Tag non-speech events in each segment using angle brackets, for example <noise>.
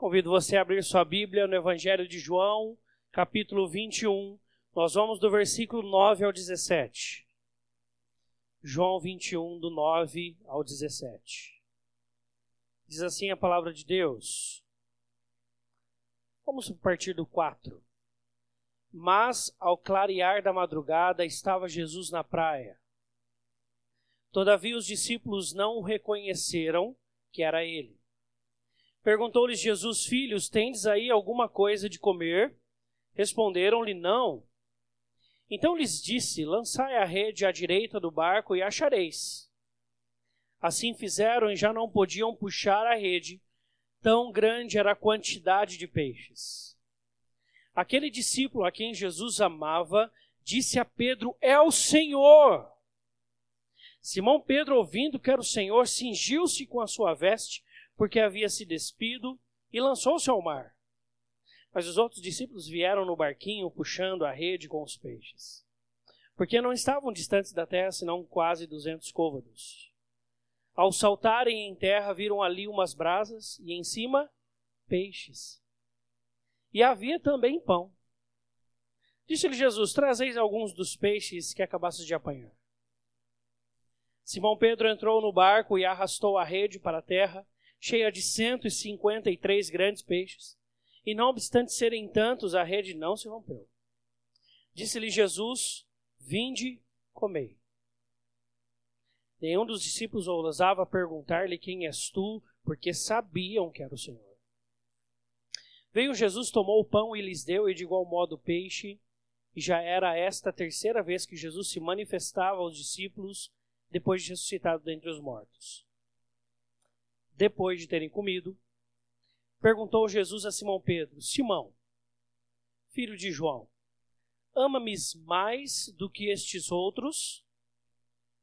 Convido você a abrir sua Bíblia no Evangelho de João, capítulo 21. Nós vamos do versículo 9 ao 17. João 21, do 9 ao 17. Diz assim a palavra de Deus. Vamos partir do 4. Mas, ao clarear da madrugada, estava Jesus na praia. Todavia os discípulos não o reconheceram que era ele. Perguntou-lhes Jesus: Filhos, tendes aí alguma coisa de comer? Responderam-lhe: Não. Então lhes disse: Lançai a rede à direita do barco e achareis. Assim fizeram e já não podiam puxar a rede, tão grande era a quantidade de peixes. Aquele discípulo a quem Jesus amava disse a Pedro: É o Senhor. Simão Pedro, ouvindo que era o Senhor, cingiu-se com a sua veste, porque havia se despido, e lançou-se ao mar. Mas os outros discípulos vieram no barquinho, puxando a rede com os peixes, porque não estavam distantes da terra, senão quase duzentos côvados. Ao saltarem em terra, viram ali umas brasas, e em cima, peixes. E havia também pão. Disse-lhe Jesus: Trazeis alguns dos peixes que acabastes de apanhar. Simão Pedro entrou no barco e arrastou a rede para a terra, cheia de cento e cinquenta e três grandes peixes. E não obstante serem tantos, a rede não se rompeu. Disse-lhe Jesus: Vinde, comei. Nenhum dos discípulos ousava perguntar-lhe quem és tu, porque sabiam que era o Senhor. Veio Jesus, tomou o pão e lhes deu, e de igual modo o peixe. E já era esta a terceira vez que Jesus se manifestava aos discípulos depois de ressuscitado dentre os mortos. Depois de terem comido, perguntou Jesus a Simão Pedro: Simão, filho de João, ama-me mais do que estes outros?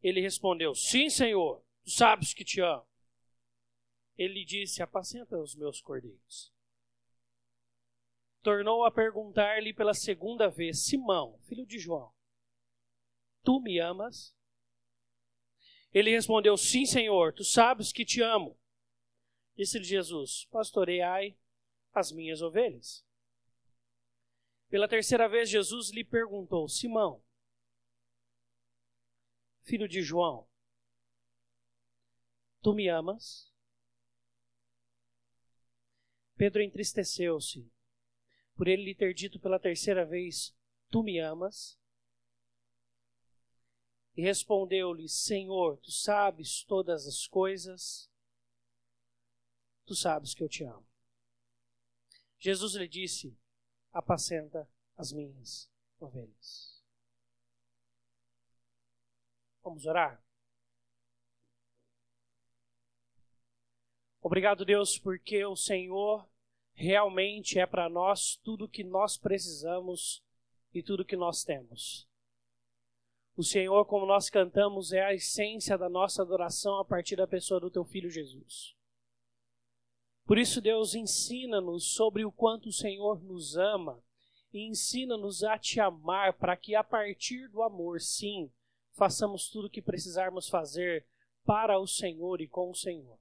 Ele respondeu: Sim, Senhor, tu sabes que te amo. Ele disse: Apacenta os meus cordeiros. Tornou a perguntar-lhe pela segunda vez: Simão, filho de João, tu me amas? Ele respondeu: Sim, Senhor, tu sabes que te amo. Disse-lhe Jesus: Pastoreai as minhas ovelhas. Pela terceira vez, Jesus lhe perguntou: Simão, filho de João, tu me amas? Pedro entristeceu-se por ele lhe ter dito pela terceira vez: Tu me amas? E respondeu-lhe: Senhor, tu sabes todas as coisas, tu sabes que eu te amo. Jesus lhe disse: Apacenta as minhas ovelhas. Vamos orar? Obrigado, Deus, porque o Senhor realmente é para nós tudo o que nós precisamos e tudo o que nós temos. O Senhor, como nós cantamos, é a essência da nossa adoração a partir da pessoa do teu filho Jesus. Por isso, Deus, ensina-nos sobre o quanto o Senhor nos ama e ensina-nos a te amar para que a partir do amor, sim, façamos tudo o que precisarmos fazer para o Senhor e com o Senhor.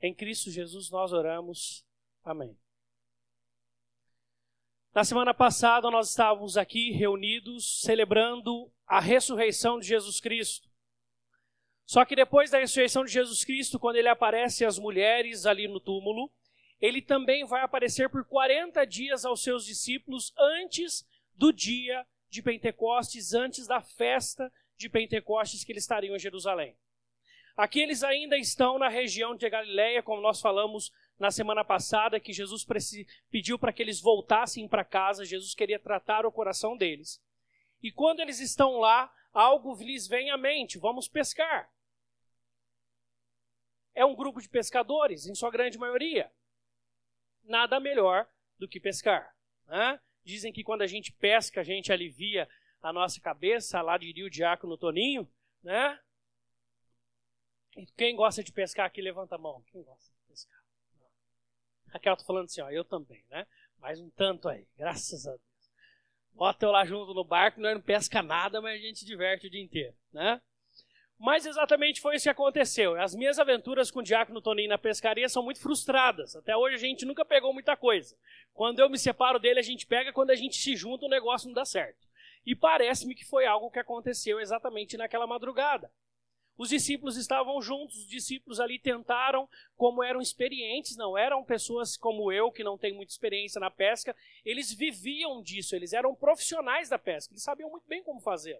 Em Cristo Jesus nós oramos. Amém. Na semana passada nós estávamos aqui reunidos celebrando a ressurreição de Jesus Cristo. Só que depois da ressurreição de Jesus Cristo, quando ele aparece às mulheres ali no túmulo, ele também vai aparecer por 40 dias aos seus discípulos antes do dia de Pentecostes, antes da festa de Pentecostes que eles estariam em Jerusalém. Aqui eles ainda estão na região de Galiléia, como nós falamos na semana passada que Jesus pediu para que eles voltassem para casa, Jesus queria tratar o coração deles. E quando eles estão lá, algo lhes vem à mente: vamos pescar. É um grupo de pescadores, em sua grande maioria. Nada melhor do que pescar. Né? Dizem que quando a gente pesca, a gente alivia a nossa cabeça, lá diria o diácono Toninho, né? Quem gosta de pescar aqui, levanta a mão. Quem gosta? Raquel tá falando assim, ó, eu também, né? Mais um tanto aí, graças a Deus. Bota eu lá junto no barco, nós não pesca nada, mas a gente diverte o dia inteiro, né? Mas exatamente foi isso que aconteceu. As minhas aventuras com o Diácono Toninho na pescaria são muito frustradas. Até hoje a gente nunca pegou muita coisa. Quando eu me separo dele, a gente pega, quando a gente se junta, o negócio não dá certo. E parece-me que foi algo que aconteceu exatamente naquela madrugada. Os discípulos estavam juntos, os discípulos ali tentaram, como eram experientes, não eram pessoas como eu, que não têm muita experiência na pesca, eles viviam disso, eles eram profissionais da pesca, eles sabiam muito bem como fazer.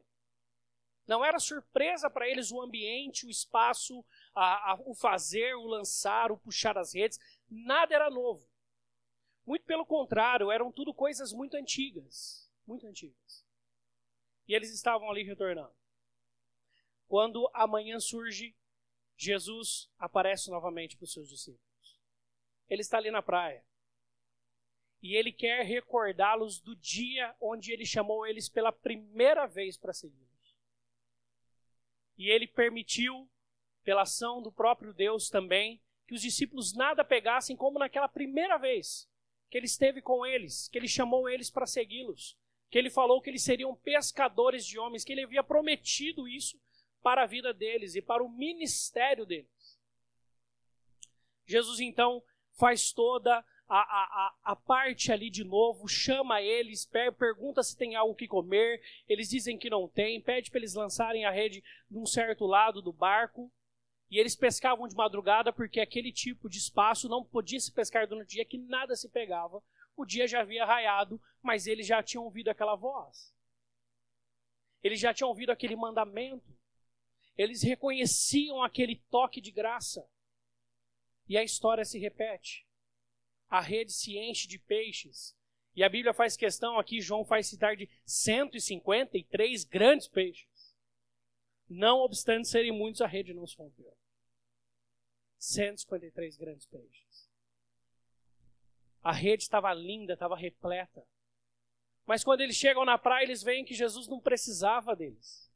Não era surpresa para eles o ambiente, o espaço, a, a, o fazer, o lançar, o puxar as redes, nada era novo. Muito pelo contrário, eram tudo coisas muito antigas, muito antigas. E eles estavam ali retornando. Quando amanhã surge, Jesus aparece novamente para os seus discípulos. Ele está ali na praia. E ele quer recordá-los do dia onde ele chamou eles pela primeira vez para segui-los. E ele permitiu, pela ação do próprio Deus também, que os discípulos nada pegassem como naquela primeira vez que ele esteve com eles, que ele chamou eles para segui-los, que ele falou que eles seriam pescadores de homens, que ele havia prometido isso para a vida deles e para o ministério deles. Jesus então faz toda a, a, a, parte ali de novo, chama eles, pergunta se tem algo que comer, eles dizem que não tem, pede para eles lançarem a rede num certo lado do barco, e eles pescavam de madrugada porque aquele tipo de espaço não podia se pescar durante o dia, que nada se pegava. O dia já havia raiado, mas eles já tinham ouvido aquela voz. Eles já tinham ouvido aquele mandamento. Eles reconheciam aquele toque de graça. E a história se repete. A rede se enche de peixes. E a Bíblia faz questão aqui, João faz citar de 153 grandes peixes. Não obstante serem muitos, a rede não se rompeu. 153 grandes peixes. A rede estava linda, estava repleta. Mas quando eles chegam na praia, eles veem que Jesus não precisava deles.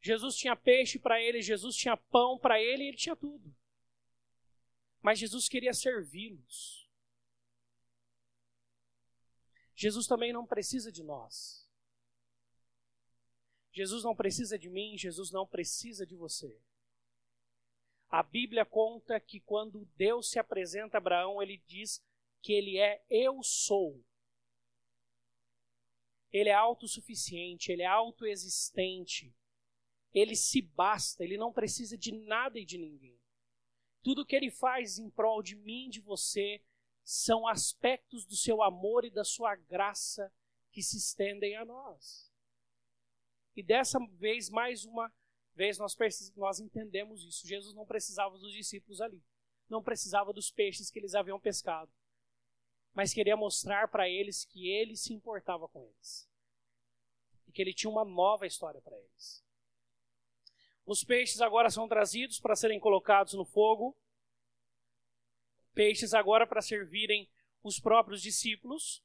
Jesus tinha peixe para ele, Jesus tinha pão para ele, ele tinha tudo. Mas Jesus queria servi-los. Jesus também não precisa de nós. Jesus não precisa de mim, Jesus não precisa de você. A Bíblia conta que quando Deus se apresenta a Abraão, ele diz que ele é eu sou. Ele é autossuficiente, ele é autoexistente ele se basta, ele não precisa de nada e de ninguém. Tudo que ele faz em prol de mim de você são aspectos do seu amor e da sua graça que se estendem a nós. E dessa vez, mais uma vez, nós, nós entendemos isso. Jesus não precisava dos discípulos ali. Não precisava dos peixes que eles haviam pescado. Mas queria mostrar para eles que ele se importava com eles. E que ele tinha uma nova história para eles. Os peixes agora são trazidos para serem colocados no fogo. Peixes agora para servirem os próprios discípulos.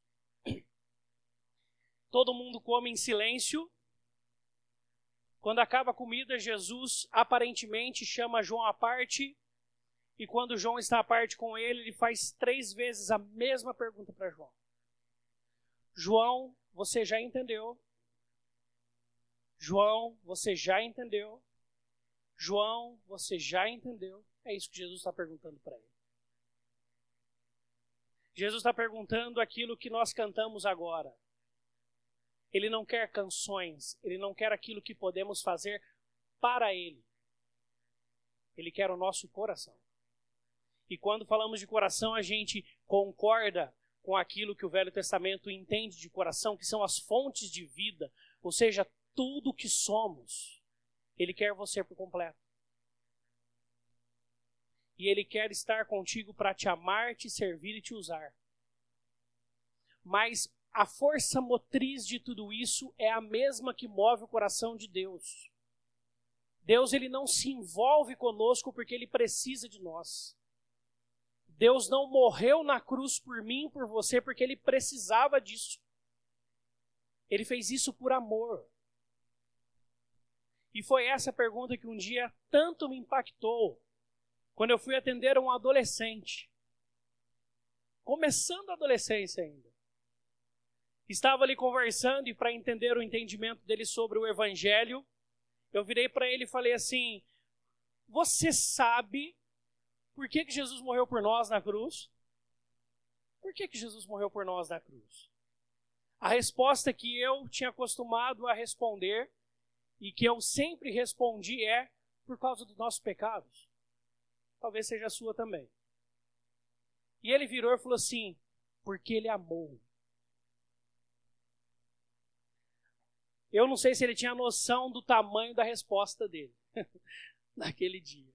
Todo mundo come em silêncio. Quando acaba a comida, Jesus aparentemente chama João à parte. E quando João está à parte com ele, ele faz três vezes a mesma pergunta para João: João, você já entendeu? João, você já entendeu? João, você já entendeu? É isso que Jesus está perguntando para ele. Jesus está perguntando aquilo que nós cantamos agora. Ele não quer canções, ele não quer aquilo que podemos fazer para ele. Ele quer o nosso coração. E quando falamos de coração, a gente concorda com aquilo que o Velho Testamento entende de coração, que são as fontes de vida, ou seja, tudo que somos. Ele quer você por completo. E Ele quer estar contigo para te amar, te servir e te usar. Mas a força motriz de tudo isso é a mesma que move o coração de Deus. Deus ele não se envolve conosco porque ele precisa de nós. Deus não morreu na cruz por mim, por você, porque ele precisava disso. Ele fez isso por amor. E foi essa pergunta que um dia tanto me impactou quando eu fui atender um adolescente, começando a adolescência ainda. Estava ali conversando e para entender o entendimento dele sobre o evangelho, Eu virei para ele e falei assim: Você sabe por que, que Jesus morreu por nós na cruz? Por que, que Jesus morreu por nós na cruz? A resposta que eu tinha acostumado a responder e que eu sempre respondi é por causa dos nossos pecados. Talvez seja a sua também. E ele virou e falou assim: porque ele amou. Eu não sei se ele tinha noção do tamanho da resposta dele <laughs> naquele dia,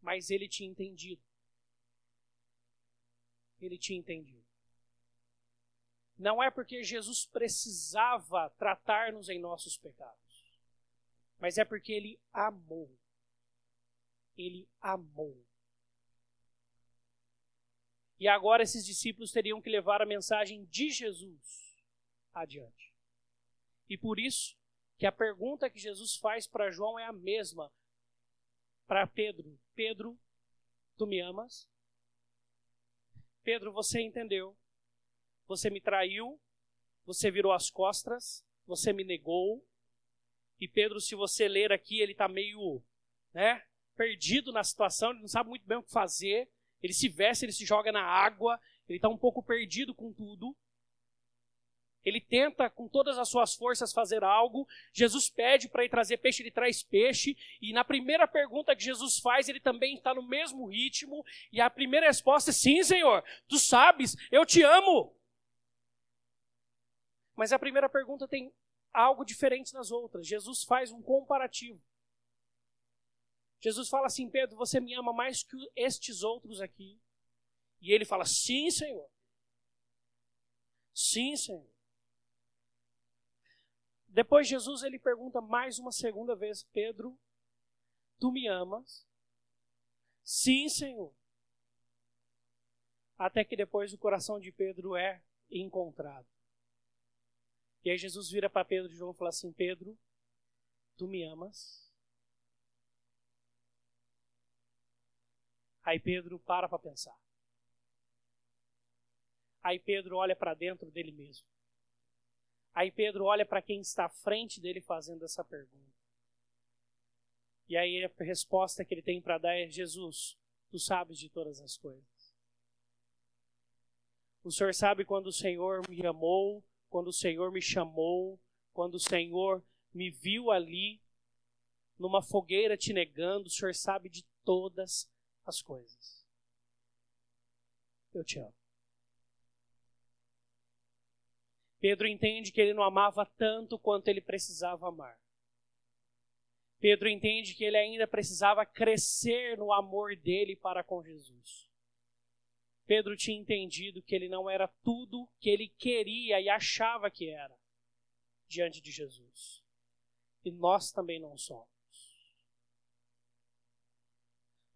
mas ele tinha entendido. Ele tinha entendido. Não é porque Jesus precisava tratar-nos em nossos pecados, mas é porque ele amou. Ele amou. E agora esses discípulos teriam que levar a mensagem de Jesus adiante. E por isso que a pergunta que Jesus faz para João é a mesma para Pedro. Pedro, tu me amas? Pedro, você entendeu? Você me traiu, você virou as costas, você me negou. E Pedro, se você ler aqui, ele está meio, né, perdido na situação, ele não sabe muito bem o que fazer. Ele se veste, ele se joga na água, ele está um pouco perdido com tudo. Ele tenta com todas as suas forças fazer algo. Jesus pede para ir trazer peixe, ele traz peixe. E na primeira pergunta que Jesus faz, ele também está no mesmo ritmo. E a primeira resposta é: Sim, Senhor, tu sabes, eu te amo. Mas a primeira pergunta tem algo diferente das outras. Jesus faz um comparativo. Jesus fala assim: Pedro, você me ama mais que estes outros aqui. E ele fala: Sim, Senhor. Sim, Senhor. Depois Jesus ele pergunta mais uma segunda vez: Pedro, tu me amas? Sim, Senhor. Até que depois o coração de Pedro é encontrado. E aí Jesus vira para Pedro e João e fala assim: Pedro, tu me amas? Aí Pedro para para pensar. Aí Pedro olha para dentro dele mesmo. Aí Pedro olha para quem está à frente dele fazendo essa pergunta. E aí a resposta que ele tem para dar é: Jesus, tu sabes de todas as coisas. O Senhor sabe quando o Senhor me amou, quando o Senhor me chamou, quando o Senhor me viu ali numa fogueira te negando, o Senhor sabe de todas as coisas. Eu te amo. Pedro entende que ele não amava tanto quanto ele precisava amar. Pedro entende que ele ainda precisava crescer no amor dele para com Jesus. Pedro tinha entendido que ele não era tudo que ele queria e achava que era diante de Jesus. E nós também não somos.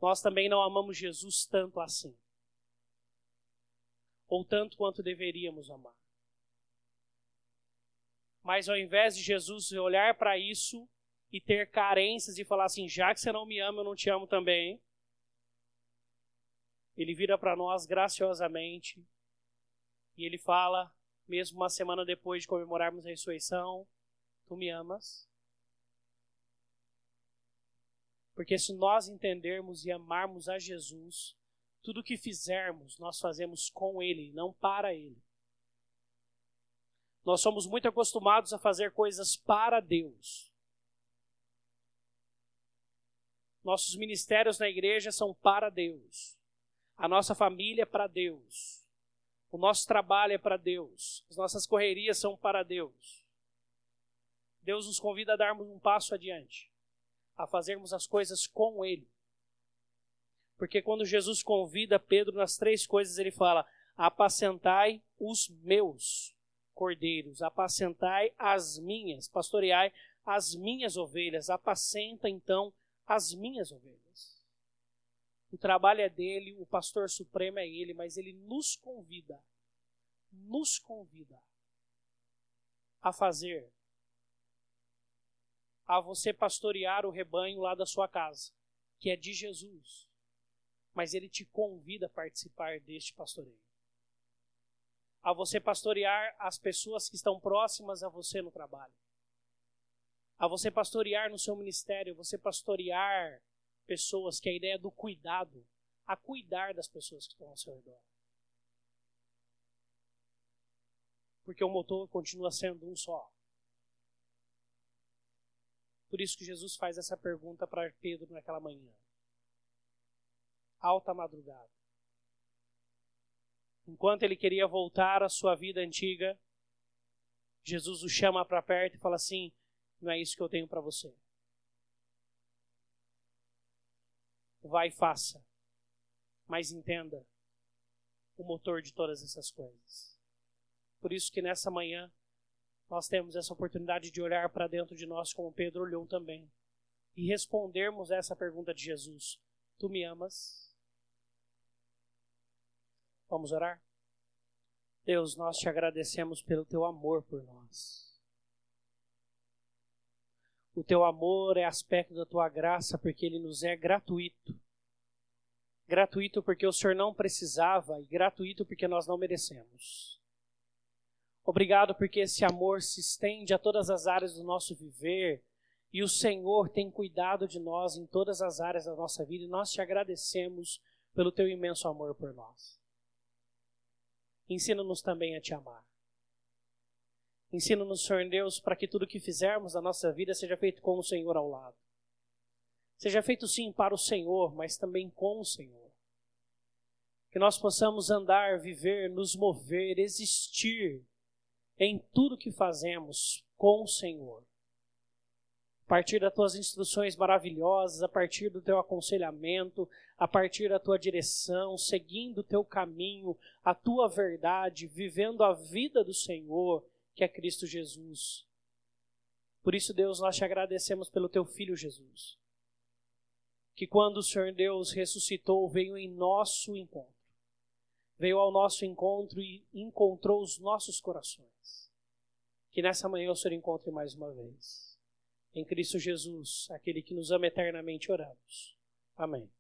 Nós também não amamos Jesus tanto assim. Ou tanto quanto deveríamos amar. Mas ao invés de Jesus olhar para isso e ter carências e falar assim: já que você não me ama, eu não te amo também ele vira para nós graciosamente e ele fala, mesmo uma semana depois de comemorarmos a ressurreição: Tu me amas? Porque se nós entendermos e amarmos a Jesus, tudo que fizermos, nós fazemos com Ele, não para Ele. Nós somos muito acostumados a fazer coisas para Deus. Nossos ministérios na igreja são para Deus. A nossa família é para Deus. O nosso trabalho é para Deus. As nossas correrias são para Deus. Deus nos convida a darmos um passo adiante, a fazermos as coisas com Ele. Porque quando Jesus convida Pedro nas três coisas, ele fala: apacentai os meus cordeiros, apacentai as minhas, pastoreai as minhas ovelhas, apacenta então as minhas ovelhas. O trabalho é dele, o pastor supremo é ele, mas ele nos convida, nos convida a fazer, a você pastorear o rebanho lá da sua casa, que é de Jesus. Mas ele te convida a participar deste pastoreio. A você pastorear as pessoas que estão próximas a você no trabalho. a você pastorear no seu ministério, você pastorear pessoas, que a ideia do cuidado, a cuidar das pessoas que estão ao seu redor. Porque o motor continua sendo um só. Por isso que Jesus faz essa pergunta para Pedro naquela manhã. Alta madrugada. Enquanto ele queria voltar à sua vida antiga, Jesus o chama para perto e fala assim: Não é isso que eu tenho para você. Vai e faça. Mas entenda o motor de todas essas coisas. Por isso que nessa manhã nós temos essa oportunidade de olhar para dentro de nós como Pedro olhou também e respondermos essa pergunta de Jesus: Tu me amas? Vamos orar? Deus, nós te agradecemos pelo teu amor por nós. O teu amor é aspecto da tua graça porque ele nos é gratuito. Gratuito porque o Senhor não precisava e gratuito porque nós não merecemos. Obrigado porque esse amor se estende a todas as áreas do nosso viver e o Senhor tem cuidado de nós em todas as áreas da nossa vida e nós te agradecemos pelo teu imenso amor por nós. Ensina-nos também a te amar. Ensina-nos, Senhor Deus, para que tudo que fizermos na nossa vida seja feito com o Senhor ao lado. Seja feito sim para o Senhor, mas também com o Senhor. Que nós possamos andar, viver, nos mover, existir em tudo que fazemos com o Senhor partir das tuas instruções maravilhosas, a partir do teu aconselhamento, a partir da tua direção, seguindo o teu caminho, a tua verdade, vivendo a vida do Senhor, que é Cristo Jesus. Por isso, Deus, nós te agradecemos pelo teu filho Jesus. Que quando o Senhor Deus ressuscitou, veio em nosso encontro. Veio ao nosso encontro e encontrou os nossos corações. Que nessa manhã o Senhor encontre mais uma vez. Em Cristo Jesus, aquele que nos ama eternamente, oramos. Amém.